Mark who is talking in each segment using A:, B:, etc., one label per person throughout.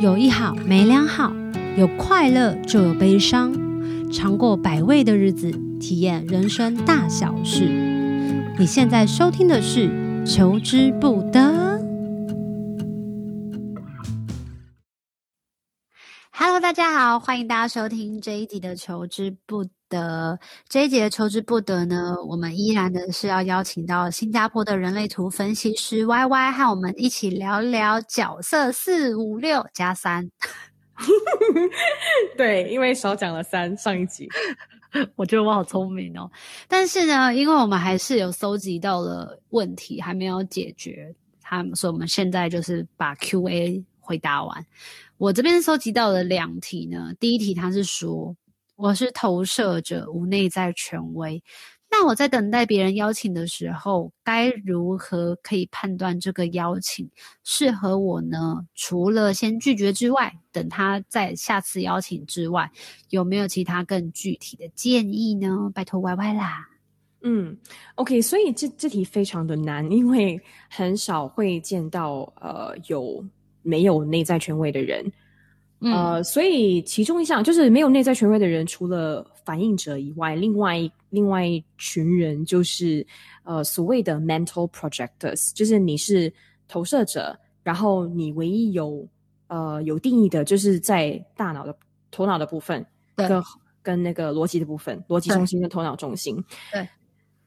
A: 有一好没两好，有快乐就有悲伤，尝过百味的日子，体验人生大小事。你现在收听的是《求之不得》。Hello，大家好，欢迎大家收听这一集的《求之不得》。这一集的《求之不得》呢，我们依然的是要邀请到新加坡的人类图分析师 Y Y 和我们一起聊聊角色四五六加三。
B: 对，因为少讲了三上一集，
A: 我觉得我好聪明哦。但是呢，因为我们还是有搜集到了问题还没有解决，他们说我们现在就是把 Q&A 回答完。我这边搜集到了两题呢。第一题，他是说我是投射者，无内在权威。那我在等待别人邀请的时候，该如何可以判断这个邀请适合我呢？除了先拒绝之外，等他再下次邀请之外，有没有其他更具体的建议呢？拜托 YY 啦。
B: 嗯，OK，所以这这题非常的难，因为很少会见到呃有。没有内在权威的人，嗯、呃，所以其中一项就是没有内在权威的人，除了反应者以外，另外另外一群人就是呃所谓的 mental projectors，就是你是投射者，然后你唯一有呃有定义的，就是在大脑的头脑的部分，跟跟那个逻辑的部分，逻辑中心跟头脑中心。
A: 对，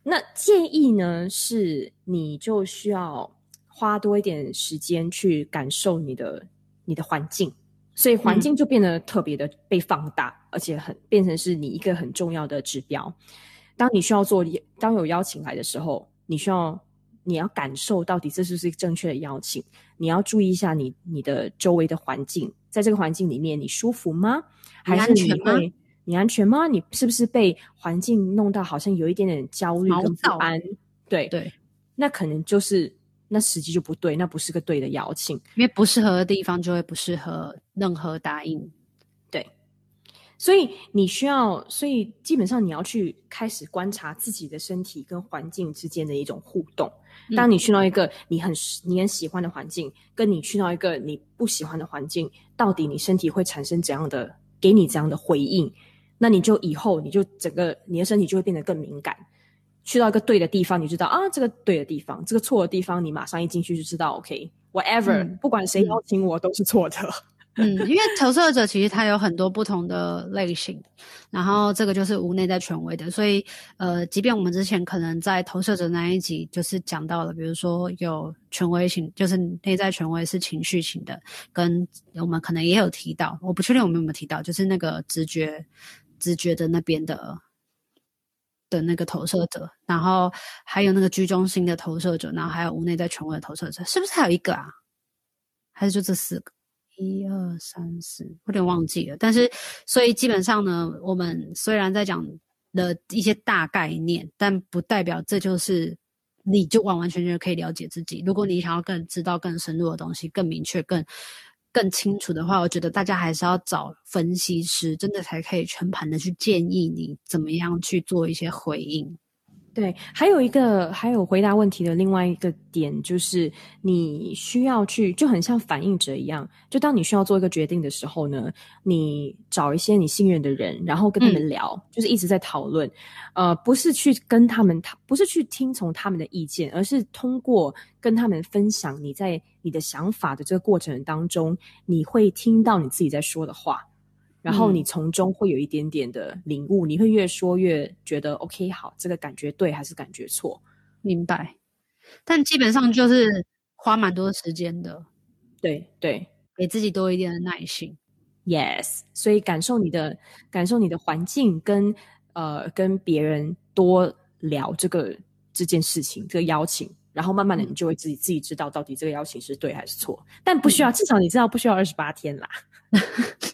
B: 那建议呢是你就需要。花多一点时间去感受你的你的环境，所以环境就变得特别的被放大，嗯、而且很变成是你一个很重要的指标。当你需要做，当有邀请来的时候，你需要你要感受到底这是不是正确的邀请。你要注意一下你你的周围的环境，在这个环境里面你舒服吗？还是你会你安全吗？你安全吗？你是不是被环境弄到好像有一点点焦虑跟不安？躁对对，那可能就是。那时机就不对，那不是个对的邀请，
A: 因为不适合的地方就会不适合任何答应。
B: 对，所以你需要，所以基本上你要去开始观察自己的身体跟环境之间的一种互动。嗯、当你去到一个你很你很喜欢的环境，跟你去到一个你不喜欢的环境，到底你身体会产生怎样的给你怎样的回应？那你就以后你就整个你的身体就会变得更敏感。去到一个对的地方，你知道啊，这个对的地方，这个错的地方，你马上一进去就知道。OK，whatever，、嗯、不管谁邀请我都是错的。
A: 嗯，因为投射者其实他有很多不同的类型，然后这个就是无内在权威的，所以呃，即便我们之前可能在投射者那一集就是讲到了，比如说有权威型，就是内在权威是情绪型的，跟我们可能也有提到，我不确定我们有没有提到，就是那个直觉、直觉的那边的。的那个投射者，然后还有那个居中心的投射者，然后还有屋内在权威的投射者，是不是还有一个啊？还是就这四个？一二三四，有点忘记了。但是，所以基本上呢，我们虽然在讲的一些大概念，但不代表这就是你就完完全全可以了解自己。如果你想要更知道更深入的东西，更明确、更。更清楚的话，我觉得大家还是要找分析师，真的才可以全盘的去建议你怎么样去做一些回应。
B: 对，还有一个，还有回答问题的另外一个点，就是你需要去，就很像反应者一样，就当你需要做一个决定的时候呢，你找一些你信任的人，然后跟他们聊，嗯、就是一直在讨论，呃，不是去跟他们，不是去听从他们的意见，而是通过跟他们分享你在你的想法的这个过程当中，你会听到你自己在说的话。然后你从中会有一点点的领悟，嗯、你会越说越觉得 OK，好，这个感觉对还是感觉错？
A: 明白。但基本上就是花蛮多时间的，
B: 对对，
A: 给自己多一点的耐心。
B: Yes，所以感受你的感受你的环境跟，跟呃跟别人多聊这个这件事情，这个邀请，然后慢慢的你就会自己、嗯、自己知道到底这个邀请是对还是错。但不需要，嗯、至少你知道不需要二十八天啦。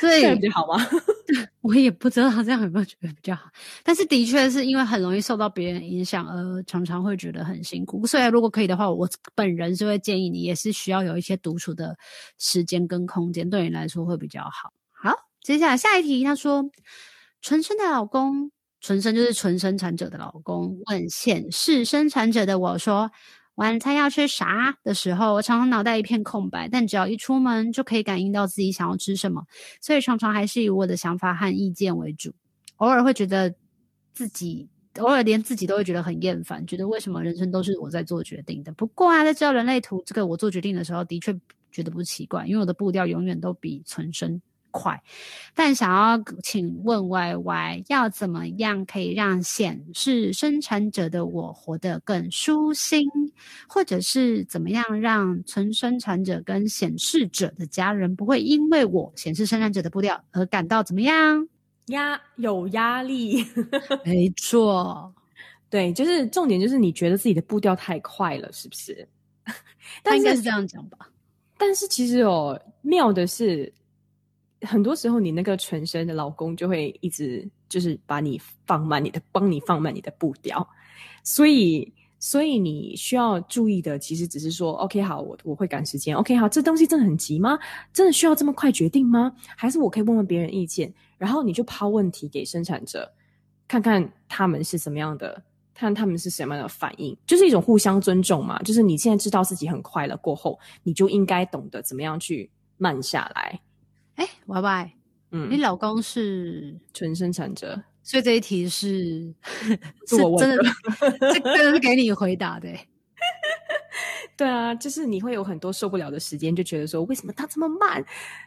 A: 所以
B: 这样比较好吗？
A: 我也不知道他这样有没有觉得比较好，但是的确是因为很容易受到别人影响，而常常会觉得很辛苦。所以如果可以的话，我本人是会建议你，也是需要有一些独处的时间跟空间，对你来说会比较好。好，接下来下一题，他说：纯生的老公，纯生就是纯生产者的老公，问显示生产者的我说。晚餐要吃啥的时候，我常常脑袋一片空白，但只要一出门就可以感应到自己想要吃什么，所以常常还是以我的想法和意见为主。偶尔会觉得自己，偶尔连自己都会觉得很厌烦，觉得为什么人生都是我在做决定的？不过啊，在知道人类图这个我做决定的时候，的确觉得不奇怪，因为我的步调永远都比存身快，但想要请问 Y Y 要怎么样可以让显示生产者的我活得更舒心，或者是怎么样让纯生产者跟显示者的家人不会因为我显示生产者的步调而感到怎么样？
B: 压有压力？
A: 没错，
B: 对，就是重点就是你觉得自己的步调太快了，是不是？
A: 他应该是这样讲吧？
B: 但是其实哦，妙的是。很多时候，你那个纯生的老公就会一直就是把你放慢你的，帮你放慢你的步调。所以，所以你需要注意的，其实只是说，OK，好，我我会赶时间。OK，好，这东西真的很急吗？真的需要这么快决定吗？还是我可以问问别人意见？然后你就抛问题给生产者，看看他们是什么样的，看他们是什么样的反应，就是一种互相尊重嘛。就是你现在知道自己很快了，过后你就应该懂得怎么样去慢下来。
A: 哎，Y Y，嗯，你老公是
B: 纯生产者，
A: 所以这一题是 是真的，这个是给你回答的。
B: 对啊，就是你会有很多受不了的时间，就觉得说，为什么他这么慢？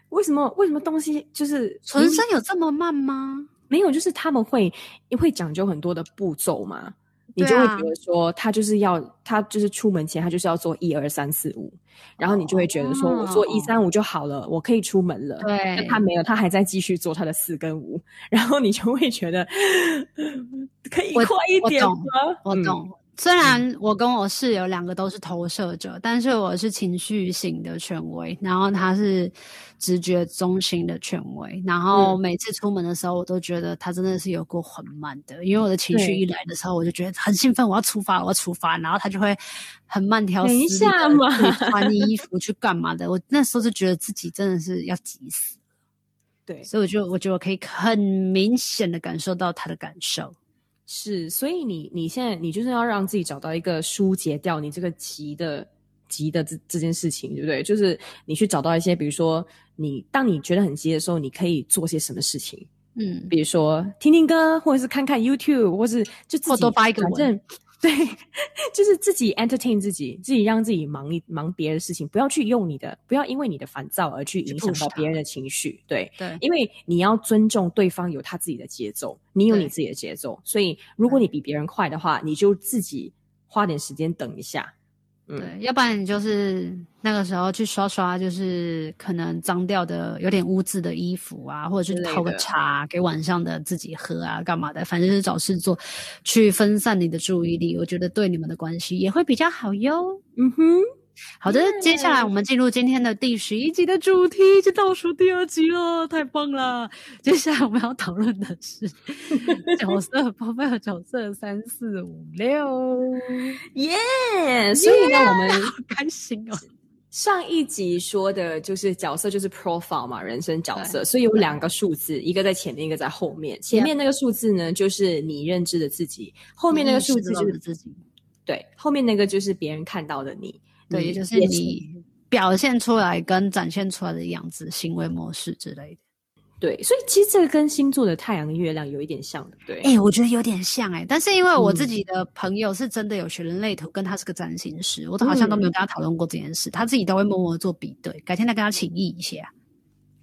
B: 为什么为什么东西就是
A: 纯生有这么慢吗？
B: 没有，就是他们会会讲究很多的步骤嘛。你就会觉得说，他就是要，他就是出门前，他就是要做一二三四五，然后你就会觉得说，我做一三五就好了，我可以出门了。
A: 对，
B: 但他没有，他还在继续做他的四跟五，然后你就会觉得 可以快一点吗？
A: 我懂。我懂。虽然我跟我室友两个都是投射者，但是我是情绪型的权威，然后他是直觉中心的权威。然后每次出门的时候，我都觉得他真的是有够缓慢的，因为我的情绪一来的时候，我就觉得很兴奋，我要出发，我要出发，然后他就会很慢条斯理的穿衣服去干嘛的。我那时候就觉得自己真的是要急死。
B: 对，
A: 所以我就我觉得我可以很明显的感受到他的感受。
B: 是，所以你你现在你就是要让自己找到一个疏解掉你这个急的急的这这件事情，对不对？就是你去找到一些，比如说你当你觉得很急的时候，你可以做些什么事情？嗯，比如说听听歌，或者是看看 YouTube，或是就自己
A: 多发一个文。
B: 对，就是自己 entertain 自己，自己让自己忙一忙别的事情，不要去用你的，不要因为你的烦躁而去影响到别人的情绪。对对，因为你要尊重对方有他自己的节奏，你有你自己的节奏，所以如果你比别人快的话，你就自己花点时间等一下。
A: 对，要不然你就是那个时候去刷刷，就是可能脏掉的、有点污渍的衣服啊，或者是泡个茶给晚上的自己喝啊，干嘛的？反正就是找事做，去分散你的注意力。我觉得对你们的关系也会比较好哟。嗯哼。好的接下来我们进入今天的第十一集的主题，就倒数第二集了，太棒了！接下来我们要讨论的是 角色，包贝的角色三四五六，
B: 耶、yeah!！所以呢!我们
A: 好开心哦。
B: 上一集说的就是角色，就是 profile 嘛，人生角色，所以有两个数字，一个在前面，一个在后面。前面那个数字呢，就是你认知的自己；后面那个数字就是自己。对，后面那个就是别人看到的你。
A: 对，也就是你表现出来跟展现出来的样子、行为模式之类的。
B: 对，所以其实这个跟星座的太阳、月亮有一点像的，对。
A: 哎、欸，我觉得有点像哎、欸，但是因为我自己的朋友是真的有学人类图，跟他是个占星师，我都好像都没有跟他讨论过这件事、嗯，他自己都会默默做比对。改天再跟他请益一下。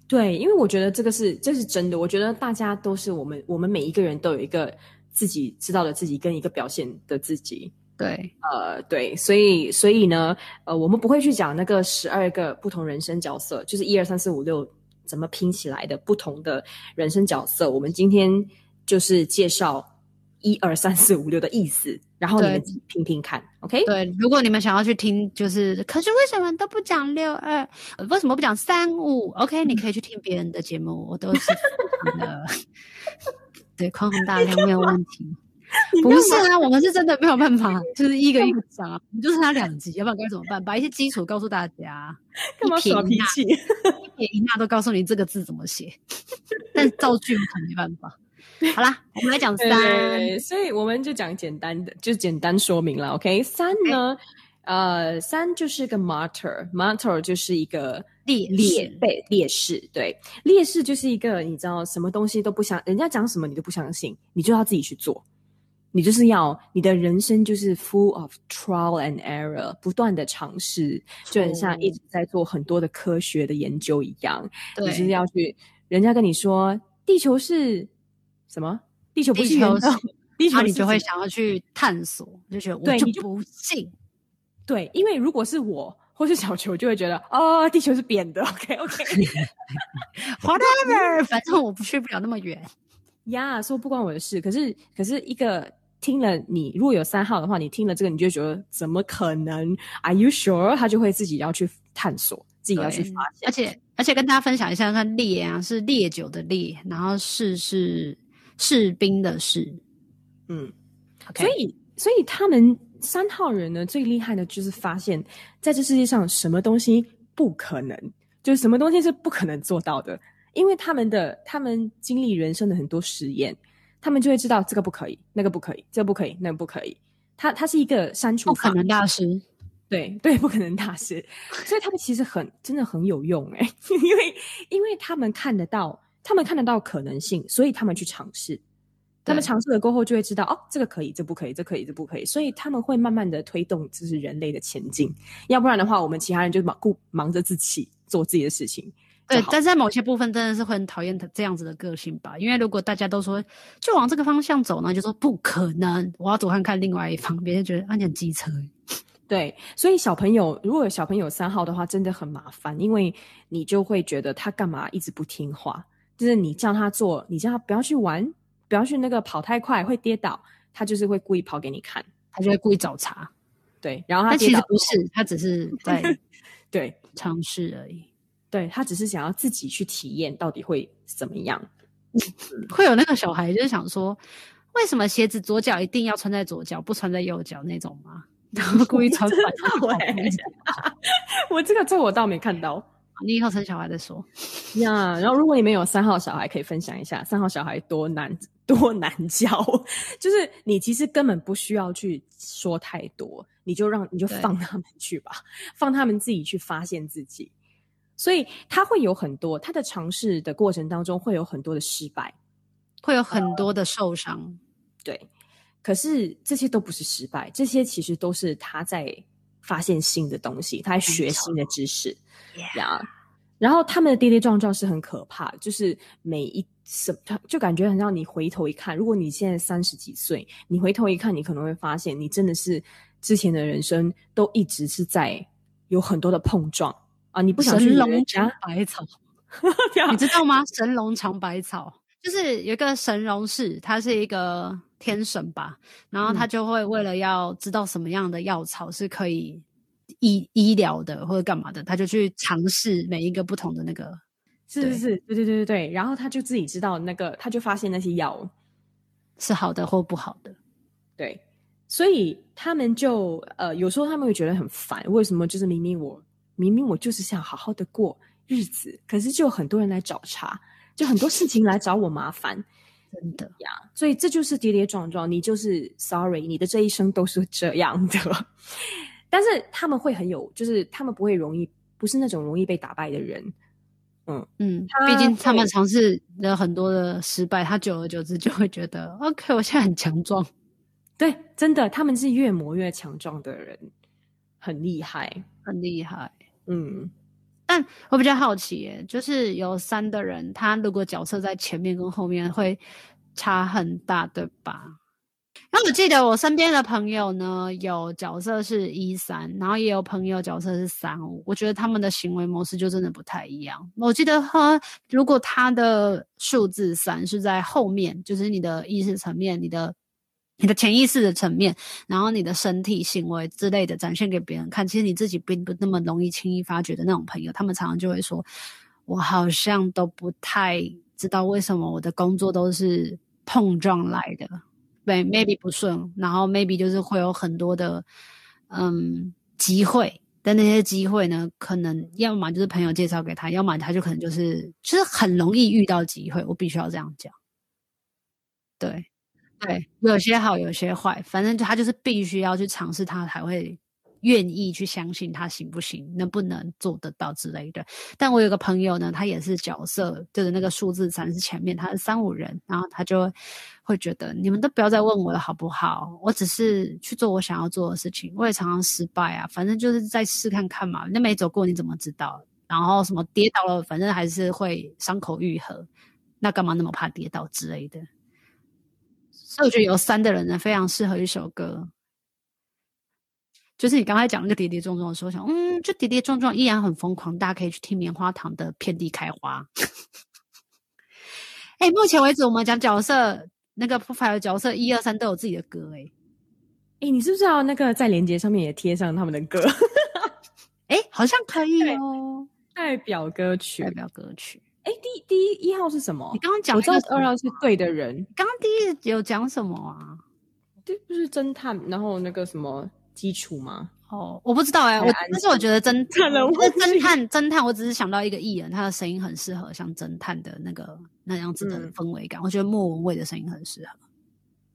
B: 对，因为我觉得这个是这是真的，我觉得大家都是我们，我们每一个人都有一个自己知道的自己，跟一个表现的自己。
A: 对，
B: 呃，对，所以，所以呢，呃，我们不会去讲那个十二个不同人生角色，就是一二三四五六怎么拼起来的不同的人生角色。我们今天就是介绍一二三四五六的意思，然后你们自己拼拼看，OK？
A: 对，如果你们想要去听，就是可是为什么都不讲六二？为什么不讲三五？OK？你可以去听别人的节目，我都是的，对，宽宏大量没有问题。不是啊，我们是真的没有办法，就是一个一个讲啊，你就是他两集，要不然该怎么办？把一些基础告诉大家，
B: 干嘛耍脾气？
A: 一撇一捺都告诉你这个字怎么写，但造句可没办法。好啦，我们来讲三，
B: 所以我们就讲简单的，就简单说明了。OK，三呢，呃，三就是个 martyr，martyr 就是一个
A: 烈
B: 烈被烈士，对，烈士就是一个你知道什么东西都不相，人家讲什么你都不相信，你就要自己去做，你就是要你的人生就是 full of trial and error，不断的尝试，就很像一直在做很多的科学的研究一样，
A: 对，
B: 你就是要去，人家跟你说地球是什么？地球不是圆的，地球，
A: 你就会想要去探索，就觉得我就不信。
B: 对，因为如果是我或是小球，就会觉得哦，地球是扁的。
A: OK，OK，Whatever，反正我不去不了那么远。
B: 呀，说不关我的事。可是，可是一个听了你，如果有三号的话，你听了这个，你就觉得怎么可能？Are you sure？他就会自己要去探索，自己要去发现。
A: 而且，而且跟大家分享一下，看烈啊是烈酒的烈，然后士是士兵的士。
B: 嗯，okay. 所以，所以他们。三号人呢，最厉害的就是发现，在这世界上什么东西不可能，就是什么东西是不可能做到的，因为他们的他们经历人生的很多实验，他们就会知道这个不可以，那个不可以，这个不可以，那个不可以。他他是一个删除
A: 不可能大师，
B: 对对，不可能大师，所以他们其实很真的很有用诶，因为因为他们看得到，他们看得到可能性，所以他们去尝试。他们尝试了过后，就会知道哦，这个可以，这不可以，这可以，这不可以。所以他们会慢慢的推动，就是人类的前进。要不然的话，我们其他人就忙顾忙着自己做自己的事情。
A: 对，但在某些部分真的是会很讨厌他这样子的个性吧？因为如果大家都说就往这个方向走呢，就说不可能，我要走看看另外一方，别人觉得啊你很机车。
B: 对，所以小朋友如果有小朋友三号的话，真的很麻烦，因为你就会觉得他干嘛一直不听话，就是你叫他做，你叫他不要去玩。不要去那个跑太快会跌倒，他就是会故意跑给你看，
A: 他就会故意找茬。
B: 对，然后他
A: 其实不是，他只是在
B: 对
A: 尝试而已。
B: 对，他只是想要自己去体验到底会怎么样。
A: 会有那个小孩就是想说，为什么鞋子左脚一定要穿在左脚，不穿在右脚那种吗？然后故意穿反的。
B: 我这个这我倒没看到。
A: 你以后生小孩再说
B: 呀。Yeah, 然后如果你们有三号小孩，可以分享一下三号小孩多难多难教。就是你其实根本不需要去说太多，你就让你就放他们去吧，放他们自己去发现自己。所以他会有很多他的尝试的过程当中会有很多的失败，
A: 会有很多的受伤。Uh,
B: 对，可是这些都不是失败，这些其实都是他在发现新的东西，他在学新的知识。呀，yeah. 然后他们的跌跌撞撞是很可怕，就是每一什他就感觉很像你回头一看，如果你现在三十几岁，你回头一看，你可能会发现你真的是之前的人生都一直是在有很多的碰撞啊！你不想去
A: 神农尝百草，你知道吗？神农尝百草就是有一个神农氏，他是一个天神吧，然后他就会为了要知道什么样的药草是可以。医医疗的或者干嘛的，他就去尝试每一个不同的那个，
B: 是是是，对对对对对，然后他就自己知道那个，他就发现那些药
A: 是好的或不好的，
B: 对，所以他们就呃有时候他们会觉得很烦，为什么就是明明我明明我就是想好好的过日子，可是就很多人来找茬，就很多事情来找我麻烦，
A: 真的
B: 呀，所以这就是跌跌撞撞，你就是 sorry，你的这一生都是这样的。但是他们会很有，就是他们不会容易，不是那种容易被打败的人。嗯
A: 嗯，毕竟他们尝试了很多的失败，他久而久之就会觉得，OK，我现在很强壮。
B: 对，真的，他们是越磨越强壮的人，很厉害，
A: 很厉害。
B: 嗯，
A: 但我比较好奇耶，就是有三的人，他如果角色在前面跟后面会差很大，对吧？然后我记得我身边的朋友呢，有角色是一三，然后也有朋友角色是三五。我觉得他们的行为模式就真的不太一样。我记得哈，如果他的数字三是在后面，就是你的意识层面、你的你的潜意识的层面，然后你的身体行为之类的展现给别人看，其实你自己并不那么容易轻易发觉的那种朋友，他们常常就会说：“我好像都不太知道为什么我的工作都是碰撞来的。”对，maybe 不顺，然后 maybe 就是会有很多的嗯机会，但那些机会呢，可能要么就是朋友介绍给他，要么他就可能就是就是很容易遇到机会。我必须要这样讲。对对，有些好，有些坏，反正他就是必须要去尝试，他才会愿意去相信他行不行，能不能做得到之类的。但我有个朋友呢，他也是角色，就是那个数字三是前面，他是三五人，然后他就会觉得你们都不要再问我了，好不好？我只是去做我想要做的事情，我也常常失败啊，反正就是再试看看嘛。那没走过你怎么知道？然后什么跌倒了，反正还是会伤口愈合，那干嘛那么怕跌倒之类的？所以我觉得有三的人呢，非常适合一首歌。就是你刚才讲那个跌跌撞撞的时候，想，嗯，就跌跌撞撞依然很疯狂。大家可以去听棉花糖的《遍地开花》。哎、欸，目前为止我们讲角色，那个 profile 的角色一二三都有自己的歌、欸。哎，
B: 哎，你是不是要那个在连接上面也贴上他们的歌？
A: 哎、欸，好像可以哦。
B: 代表歌曲，
A: 代表歌曲。
B: 哎、欸，第第一一号是什么？
A: 你刚刚讲，
B: 我知道二号是对的人。
A: 刚刚第一有讲什么啊？
B: 这不是侦探，然后那个什么？基础吗？
A: 哦，我不知道哎、欸，我但是我觉得侦探，
B: 侦
A: 探，侦探，我只是想到一个艺人，他的声音很适合像侦探的那个那样子的氛围感。嗯、我觉得莫文蔚的声音很适合。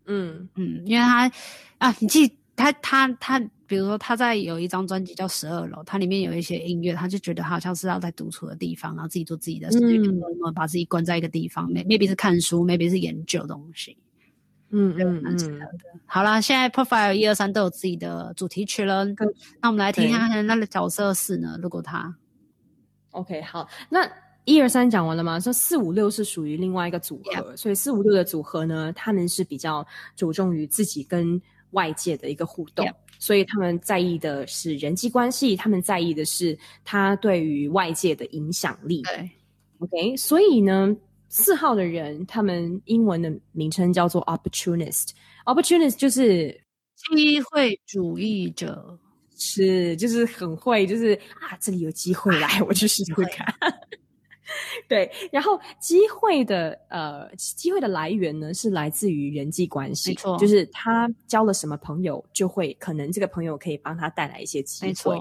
A: 嗯嗯，因为他啊，你记他他他，比如说他在有一张专辑叫《十二楼》，它里面有一些音乐，他就觉得他好像是要在独处的地方，然后自己做自己的事情，嗯、把自己关在一个地方，maybe 是看书，maybe 是研究东西。嗯嗯嗯，好啦，现在 profile 一二三都有自己的主题曲了，嗯、那我们来听一下那个角色是呢？如果他
B: ，OK，好，那一二三讲完了吗？说四五六是属于另外一个组合.所以四五六的组合呢，他们是比较着重于自己跟外界的一个互动.所以他们在意的是人际关系，他们在意的是他对于外界的影响力。对，OK，所以呢。四号的人，他们英文的名称叫做 opportunist。opportunist 就是
A: 机会主义者，
B: 是就是很会，就是啊，这里有机会来，我去试试看。对，然后机会的呃，机会的来源呢，是来自于人际关系，没错，就是他交了什么朋友，就会可能这个朋友可以帮他带来一些机会。没错。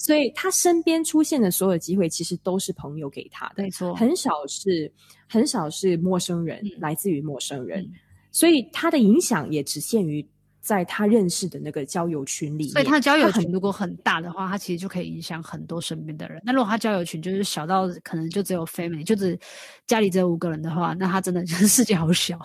B: 所以他身边出现的所有机会，其实都是朋友给他的，没错，很少是很少是陌生人，嗯、来自于陌生人，嗯、所以他的影响也只限于在他认识的那个交友群里面。
A: 所以他的交友群如果很大的话，他，他其实就可以影响很多身边的人。那如果他交友群就是小到可能就只有 family，就只家里只有五个人的话，那他真的就是世界好小。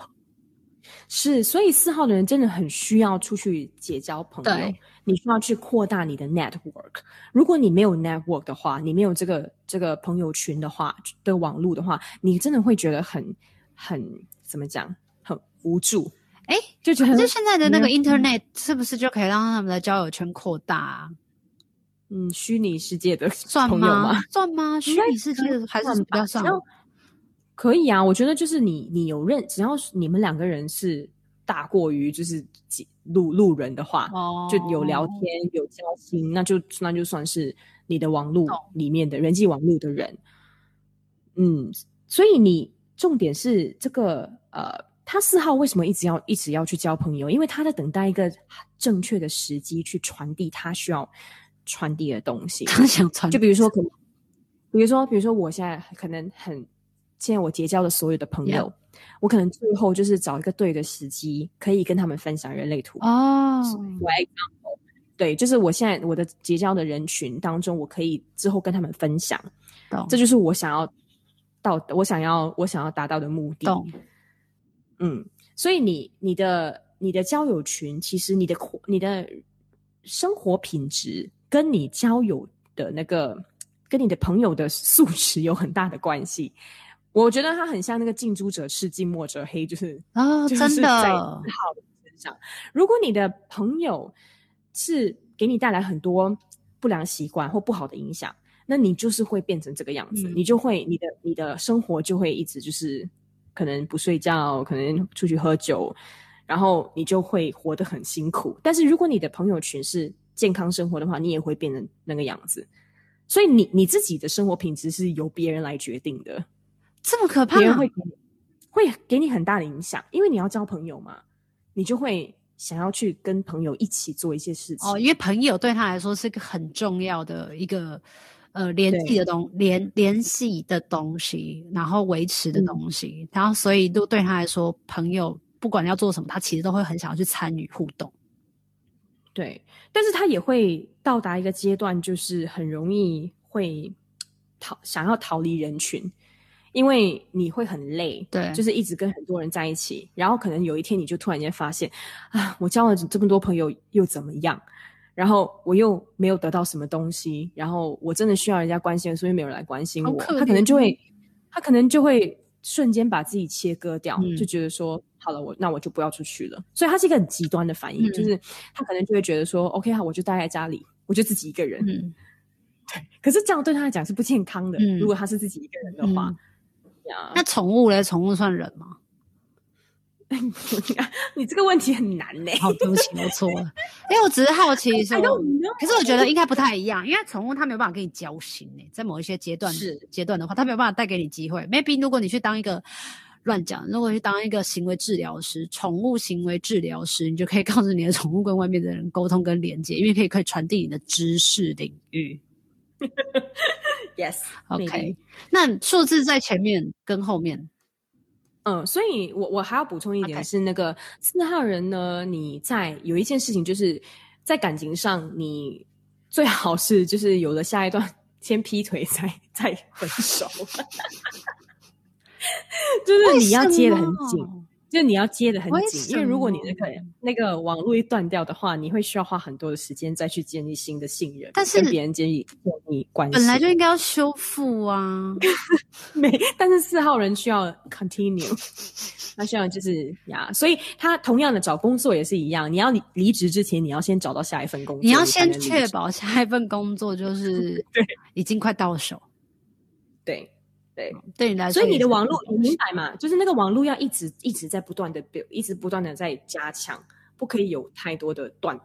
B: 是，所以四号的人真的很需要出去结交朋友。你需要去扩大你的 network。如果你没有 network 的话，你没有这个这个朋友群的话的网络的话，你真的会觉得很很怎么讲，很无助。哎，就觉得
A: 就现在的那个 internet 是不是就可以让他们的交友圈扩大啊？
B: 嗯，虚拟世界的
A: 算吗？算吗？虚拟世界的还是比较算。
B: 可以啊，我觉得就是你，你有认，只要你们两个人是大过于就是路路人的话，哦，就有聊天有交心，那就那就算是你的网络里面的人际网络的人。嗯，所以你重点是这个呃，他四号为什么一直要一直要去交朋友？因为他在等待一个正确的时机去传递他需要传递的东西。
A: 他想传递，
B: 就比如说可能，比如说比如说我现在可能很。现在我结交的所有的朋友.我可能最后就是找一个对的时机，可以跟他们分享人类图哦。对，就是我现在我的结交的人群当中，我可以之后跟他们分享。懂这就是我想要到，我想要我想要达到的目的。懂嗯，所以你你的你的交友群，其实你的你的生活品质跟你交友的那个跟你的朋友的素质有很大的关系。我觉得他很像那个近朱者赤，近墨者黑，就是 啊，哦、就是在四号的身上。真的。如果你的朋友是给你带来很多不良习惯或不好的影响，那你就是会变成这个样子，嗯、你就会你的你的生活就会一直就是可能不睡觉，可能出去喝酒，然后你就会活得很辛苦。但是如果你的朋友群是健康生活的话，你也会变成那个样子。所以你你自己的生活品质是由别人来决定的。
A: 这么可怕，别人会
B: 会给你很大的影响，因为你要交朋友嘛，你就会想要去跟朋友一起做一些事情。
A: 哦，因为朋友对他来说是个很重要的一个呃联系的东联联系的东西，然后维持的东西，嗯、然后所以都对他来说，朋友不管要做什么，他其实都会很想要去参与互动。
B: 对，但是他也会到达一个阶段，就是很容易会逃，想要逃离人群，因为你会很累，
A: 对，
B: 就是一直跟很多人在一起，然后可能有一天你就突然间发现，啊，我交了这么多朋友又怎么样？然后我又没有得到什么东西，然后我真的需要人家关心，所以没有人来关心我，他可能就会，他可能就会瞬间把自己切割掉，嗯、就觉得说，好了，我那我就不要出去了。所以他是一个很极端的反应，嗯、就是他可能就会觉得说，OK，好，我就待在家里，我就自己一个人。嗯，对。可是这样对他来讲是不健康的。嗯、如果他是自己一个人的话，
A: 嗯、那宠物嘞？宠物算人吗？
B: 你这个问题很难呢。
A: 好，对不起，我错了。因 为我只是好奇说，可是我觉得应该不太一样，因为宠物它没有办法跟你交心诶，在某一些阶段是阶段的话，它没有办法带给你机会。Maybe 如果你去当一个乱讲，如果去当一个行为治疗师，宠物行为治疗师，你就可以告诉你的宠物跟外面的人沟通跟连接，因为可以可以传递你的知识领域。
B: Yes，OK。
A: 那数字在前面跟后面。
B: 嗯，所以我我还要补充一点是，那个四号人呢你在有一件事情，就是在感情上，你最好是就是有了下一段，先劈腿再再分手，就是你要接的很紧。就你要接的很紧，因为如果你那个那个网络一断掉的话，你会需要花很多的时间再去建立新的信任，
A: 但是
B: 跟别人建立你关系
A: 本来就应该要修复啊。
B: 没，但是四号人需要 continue，他需要就是呀，所以他同样的找工作也是一样，你要离离职之前，你要先找到下一份工作，
A: 你要先确保下一份工作就 是对，已经快到手，
B: 对。对，
A: 对你来说，
B: 所以你的网络，你明白吗？就是那个网络要一直一直在不断的 build，一直不断的在加强，不可以有太多的断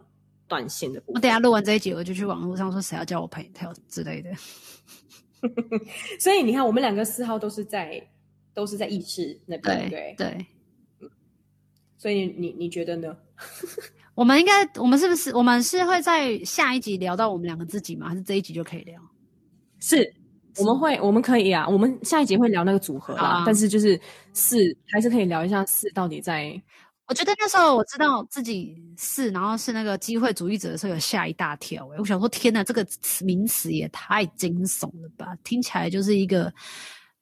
B: 断线的。
A: 我等下录完这一集，我就去网络上说谁要叫我陪跳之类的。
B: 所以你看，我们两个四号都是在都是在意识那边，对
A: 对。对
B: 所以你你觉得呢？
A: 我们应该，我们是不是我们是会在下一集聊到我们两个自己吗？还是这一集就可以聊？
B: 是。我们会，我们可以啊。我们下一集会聊那个组合啦，啊、但是就是四还是可以聊一下四到底在。
A: 我觉得那时候我知道自己四，然后是那个机会主义者的时候，有吓一大跳。诶，我想说，天哪，这个词名词也太惊悚了吧！听起来就是一个，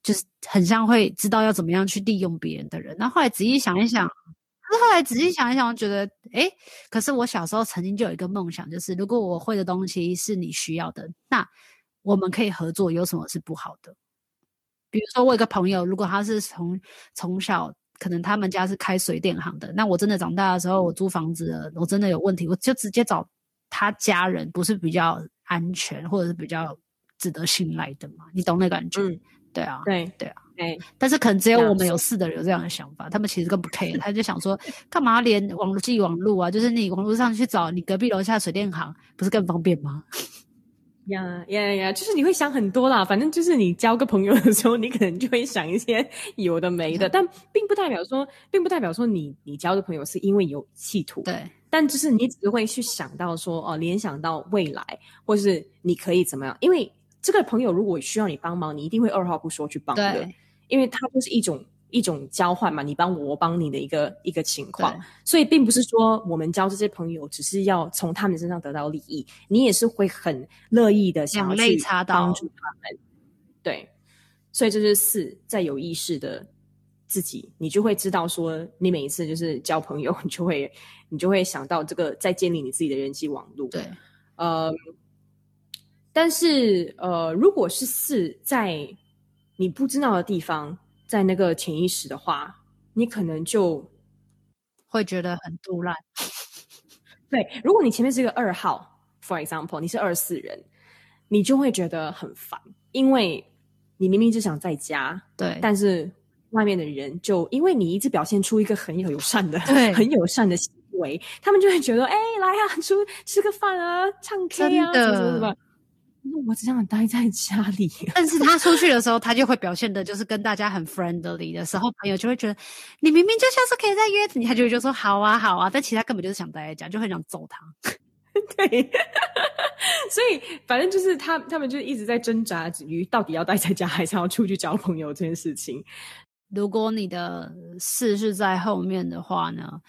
A: 就是很像会知道要怎么样去利用别人的人。那后，后来仔细想一想，可是后来仔细想一想，我觉得，诶，可是我小时候曾经就有一个梦想，就是如果我会的东西是你需要的，那。我们可以合作，有什么是不好的？比如说，我有个朋友，如果他是从从小可能他们家是开水电行的，那我真的长大的时候，我租房子了，我真的有问题，我就直接找他家人，不是比较安全或者是比较值得信赖的嘛？你懂那感觉？嗯，对啊，
B: 对
A: 对啊，
B: 对。
A: 但是可能只有我们有四的人有这样的想法，他们其实更不 care，他就想说，干嘛连网络寄网络啊？就是你网络上去找你隔壁楼下水电行，不是更方便吗？
B: 呀呀呀！就是你会想很多啦，反正就是你交个朋友的时候，你可能就会想一些有的没的，但并不代表说，并不代表说你你交的朋友是因为有企图。
A: 对，
B: 但就是你只会去想到说，哦，联想到未来，或是你可以怎么样？因为这个朋友如果需要你帮忙，你一定会二话不说去帮的，对因为他就是一种。一种交换嘛，你帮我，我帮你的一个一个情况，所以并不是说我们交这些朋友只是要从他们身上得到利益，你也是会很乐意的想要去帮助他们。对，所以这是四在有意识的自己，你就会知道说，你每一次就是交朋友，你就会你就会想到这个在建立你自己的人际网络。
A: 对，
B: 呃，但是呃，如果是四在你不知道的地方。在那个潜意识的话，你可能就
A: 会觉得很赌烂。
B: 对，如果你前面是一个二号，for example，你是二四人，你就会觉得很烦，因为你明明就想在家，
A: 对，
B: 但是外面的人就因为你一直表现出一个很友善的、
A: 对
B: 很友善的行为，他们就会觉得，哎，来啊，出吃个饭啊，唱 K 啊，什么什么什么。我只想待在家里，
A: 但是他出去的时候，他就会表现的，就是跟大家很 friendly 的时候，朋友就会觉得你明明就像是可以在约你，他就会就说好啊好啊，但其实他根本就是想待在家，就很想揍他。
B: 对，所以反正就是他他们就一直在挣扎于到底要待在家还是要出去交朋友这件事情。
A: 如果你的事是在后面的话呢，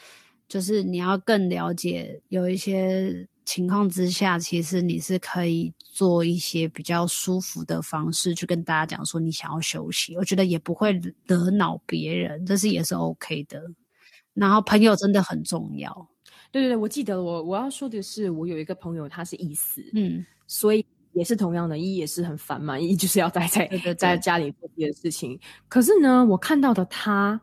A: 就是你要更了解，有一些情况之下，其实你是可以做一些比较舒服的方式去跟大家讲说你想要休息，我觉得也不会惹恼别人，这是也是 OK 的。然后朋友真的很重要，
B: 对对对，我记得我我要说的是，我有一个朋友他是医师，
A: 嗯，
B: 所以也是同样的，医也是很烦嘛，医就是要待在
A: 对
B: 在家里做别的事情。可是呢，我看到的他。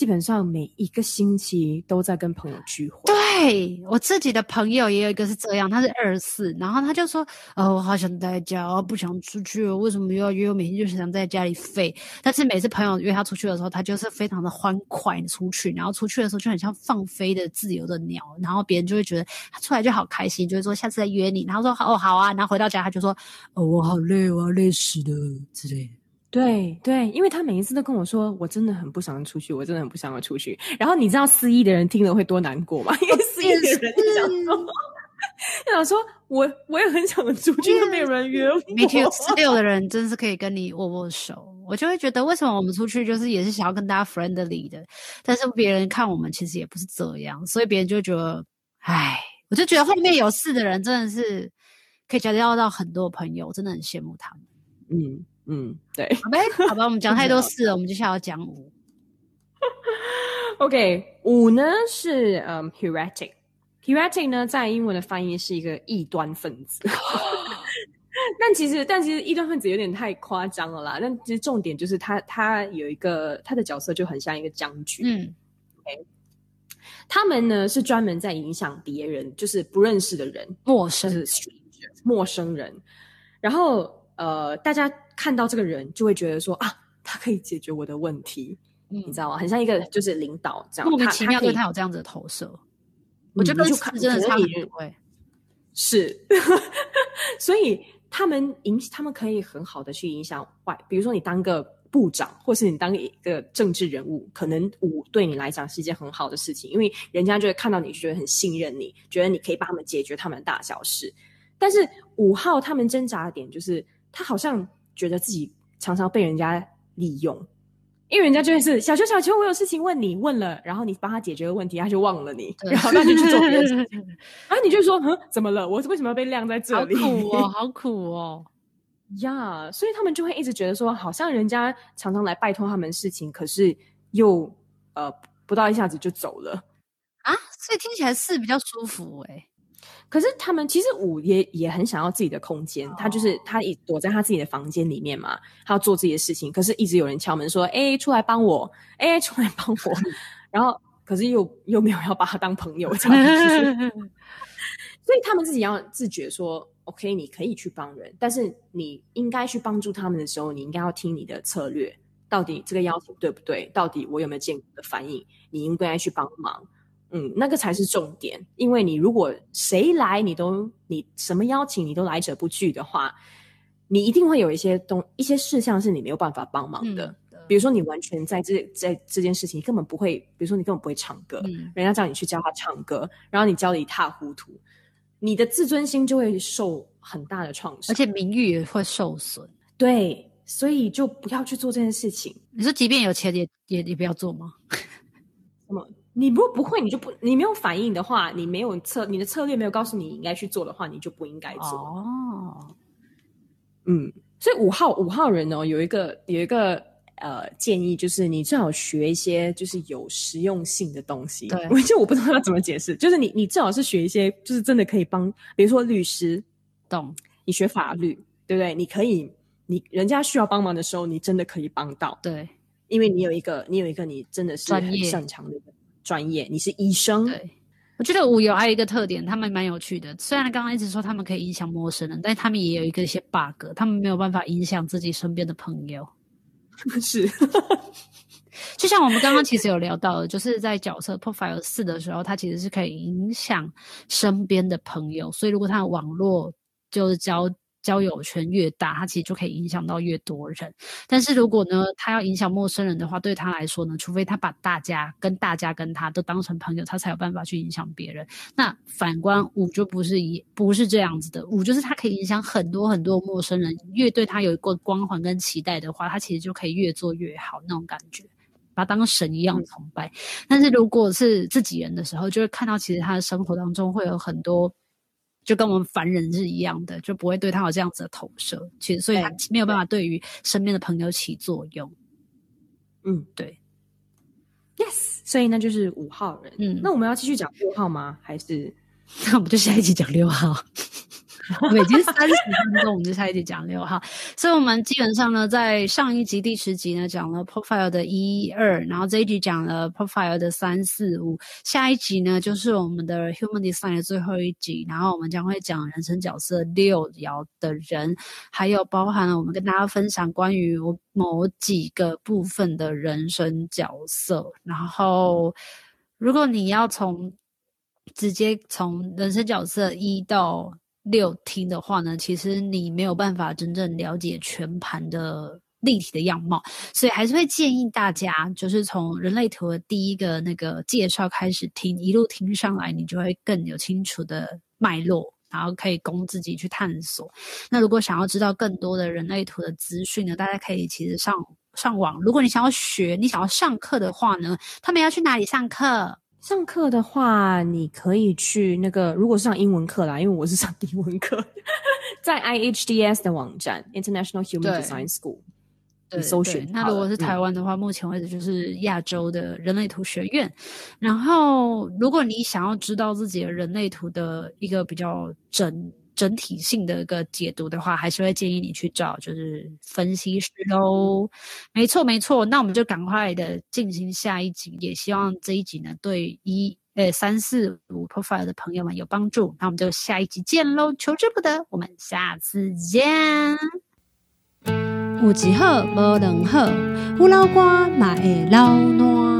B: 基本上每一个星期都在跟朋友聚会。
A: 对，我自己的朋友也有一个是这样，他是二十四，然后他就说：“哦，我好想待在家，我不想出去，为什么又要约我？每天就想在家里废。”但是每次朋友约他出去的时候，他就是非常的欢快出去，然后出去的时候就很像放飞的自由的鸟，然后别人就会觉得他出来就好开心，就会说下次再约你。然后说：“哦，好啊。”然后回到家他就说：“哦，我好累，我要累死了之类。”
B: 对对，因为他每一次都跟我说，我真的很不想出去，我真的很不想要出去。然后你知道失忆的人听了会多难过吗？因为失忆的人就想说，就想说我我也很想出去，都没有人约我。
A: 每天十六的人真是可以跟你握握手，我就会觉得为什么我们出去就是也是想要跟大家 friendly 的，但是别人看我们其实也不是这样，所以别人就觉得，唉，我就觉得后面有事的人真的是可以交交到很多朋友，真的很羡慕他们。
B: 嗯。嗯，对，
A: 好呗，好吧，我们讲太多 事了，我们接下来要讲五。
B: OK，五呢是嗯、um,，heretic，heretic 呢在英文的翻译是一个异端分子。但其实，但其实异端分子有点太夸张了啦。但其实重点就是他，他有一个他的角色就很像一个将军。嗯，OK，他们呢是专门在影响别人，就是不认识的人，
A: 陌生，
B: 就是陌生人。然后呃，大家。看到这个人就会觉得说啊，他可以解决我的问题，嗯、你知道吗？很像一个就是领导这样，
A: 莫名其妙对他有这样子的投射。嗯、我觉得就看真的差很多。
B: 是，所以他们影他们可以很好的去影响外，比如说你当个部长，或是你当一个政治人物，可能五对你来讲是一件很好的事情，因为人家就会看到你，就觉得很信任你，觉得你可以帮他们解决他们的大小事。但是五号他们挣扎的点就是，他好像。觉得自己常常被人家利用，因为人家就是小球，小球，我有事情问你，问了，然后你帮他解决了问题，他就忘了你，然后他就去做别的事情，然后你就说，嗯，怎么了？我为什么要被晾在这里？
A: 好苦哦，好苦哦，
B: 呀，yeah, 所以他们就会一直觉得说，好像人家常常来拜托他们事情，可是又呃不到一下子就走了
A: 啊，所以听起来是比较舒服诶。
B: 可是他们其实五也也很想要自己的空间，oh. 他就是他一躲在他自己的房间里面嘛，他要做自己的事情。可是一直有人敲门说：“哎，出来帮我！哎，出来帮我！” 然后可是又又没有要把他当朋友这样子。所以他们自己要自觉说：“OK，你可以去帮人，但是你应该去帮助他们的时候，你应该要听你的策略，到底这个要求对不对？到底我有没有见过的反应？你应该去帮忙。”嗯，那个才是重点，因为你如果谁来你都你什么邀请你都来者不拒的话，你一定会有一些东一些事项是你没有办法帮忙的。嗯、比如说你完全在这在这件事情根本不会，比如说你根本不会唱歌，嗯、人家叫你去教他唱歌，然后你教的一塌糊涂，你的自尊心就会受很大的创伤，
A: 而且名誉也会受损。
B: 对，所以就不要去做这件事情。
A: 你说即便有钱也也也不要做吗？
B: 什么？你如果不会，你就不，你没有反应的话，你没有策，你的策略没有告诉你应该去做的话，你就不应该做。哦，嗯，所以五号五号人哦，有一个有一个呃建议，就是你最好学一些就是有实用性的东西。对，就我不知道要怎么解释，就是你你最好是学一些就是真的可以帮，比如说律师，懂？你学法律，对不对？你可以，你人家需要帮忙的时候，你真的可以帮到。
A: 对，
B: 因为你有一个你有一个你真的是很擅长的。专业，你是医生。
A: 对，我觉得五有还有一个特点，他们蛮有趣的。虽然刚刚一直说他们可以影响陌生人，但他们也有一个一些 bug，他们没有办法影响自己身边的朋友。
B: 是，
A: 就像我们刚刚其实有聊到的，就是在角色 profile 四的时候，他其实是可以影响身边的朋友。所以如果他的网络就是交。交友圈越大，他其实就可以影响到越多人。但是如果呢，他要影响陌生人的话，对他来说呢，除非他把大家跟大家跟他都当成朋友，他才有办法去影响别人。那反观五就不是一不是这样子的，五就是他可以影响很多很多陌生人，越对他有一个光环跟期待的话，他其实就可以越做越好那种感觉。把他当神一样崇拜。但是如果是自己人的时候，就会看到其实他的生活当中会有很多，就跟我们凡人是一样的，就不会对他有这样子的投射。其实，所以他没有办法对于身边的朋友起作用。
B: 嗯，
A: 对
B: ，yes，所以那就是五号人。嗯，那我们要继续讲六号吗？还是
A: 那我们就下一集讲六号？我们已经三十分钟，我们就下一集讲六号。所以，我们基本上呢，在上一集第十集呢讲了 profile 的一二，然后这一集讲了 profile 的三四五，下一集呢就是我们的 human design 的最后一集，然后我们将会讲人生角色六爻的人，还有包含了我们跟大家分享关于某几个部分的人生角色。然后，如果你要从直接从人生角色一到六听的话呢，其实你没有办法真正了解全盘的立体的样貌，所以还是会建议大家，就是从人类图的第一个那个介绍开始听，一路听上来，你就会更有清楚的脉络，然后可以供自己去探索。那如果想要知道更多的人类图的资讯呢，大家可以其实上上网。如果你想要学，你想要上课的话呢，他们要去哪里上课？
B: 上课的话，你可以去那个，如果是上英文课啦，因为我是上英文课，在 IHDS 的网站 International Human Design School，你搜寻。
A: 那如果是台湾的话，嗯，目前为止就是亚洲的人类图学院。然后，如果你想要知道自己的人类图的一个比较整。整体性的一个解读的话，还是会建议你去找就是分析师喽。没错，没错。那我们就赶快的进行下一集，也希望这一集呢对一呃三四五 profile 的朋友们有帮助。那我们就下一集见喽，求之不得，我们下次见。
C: 有一好无两好，有老瓜嘛会老烂。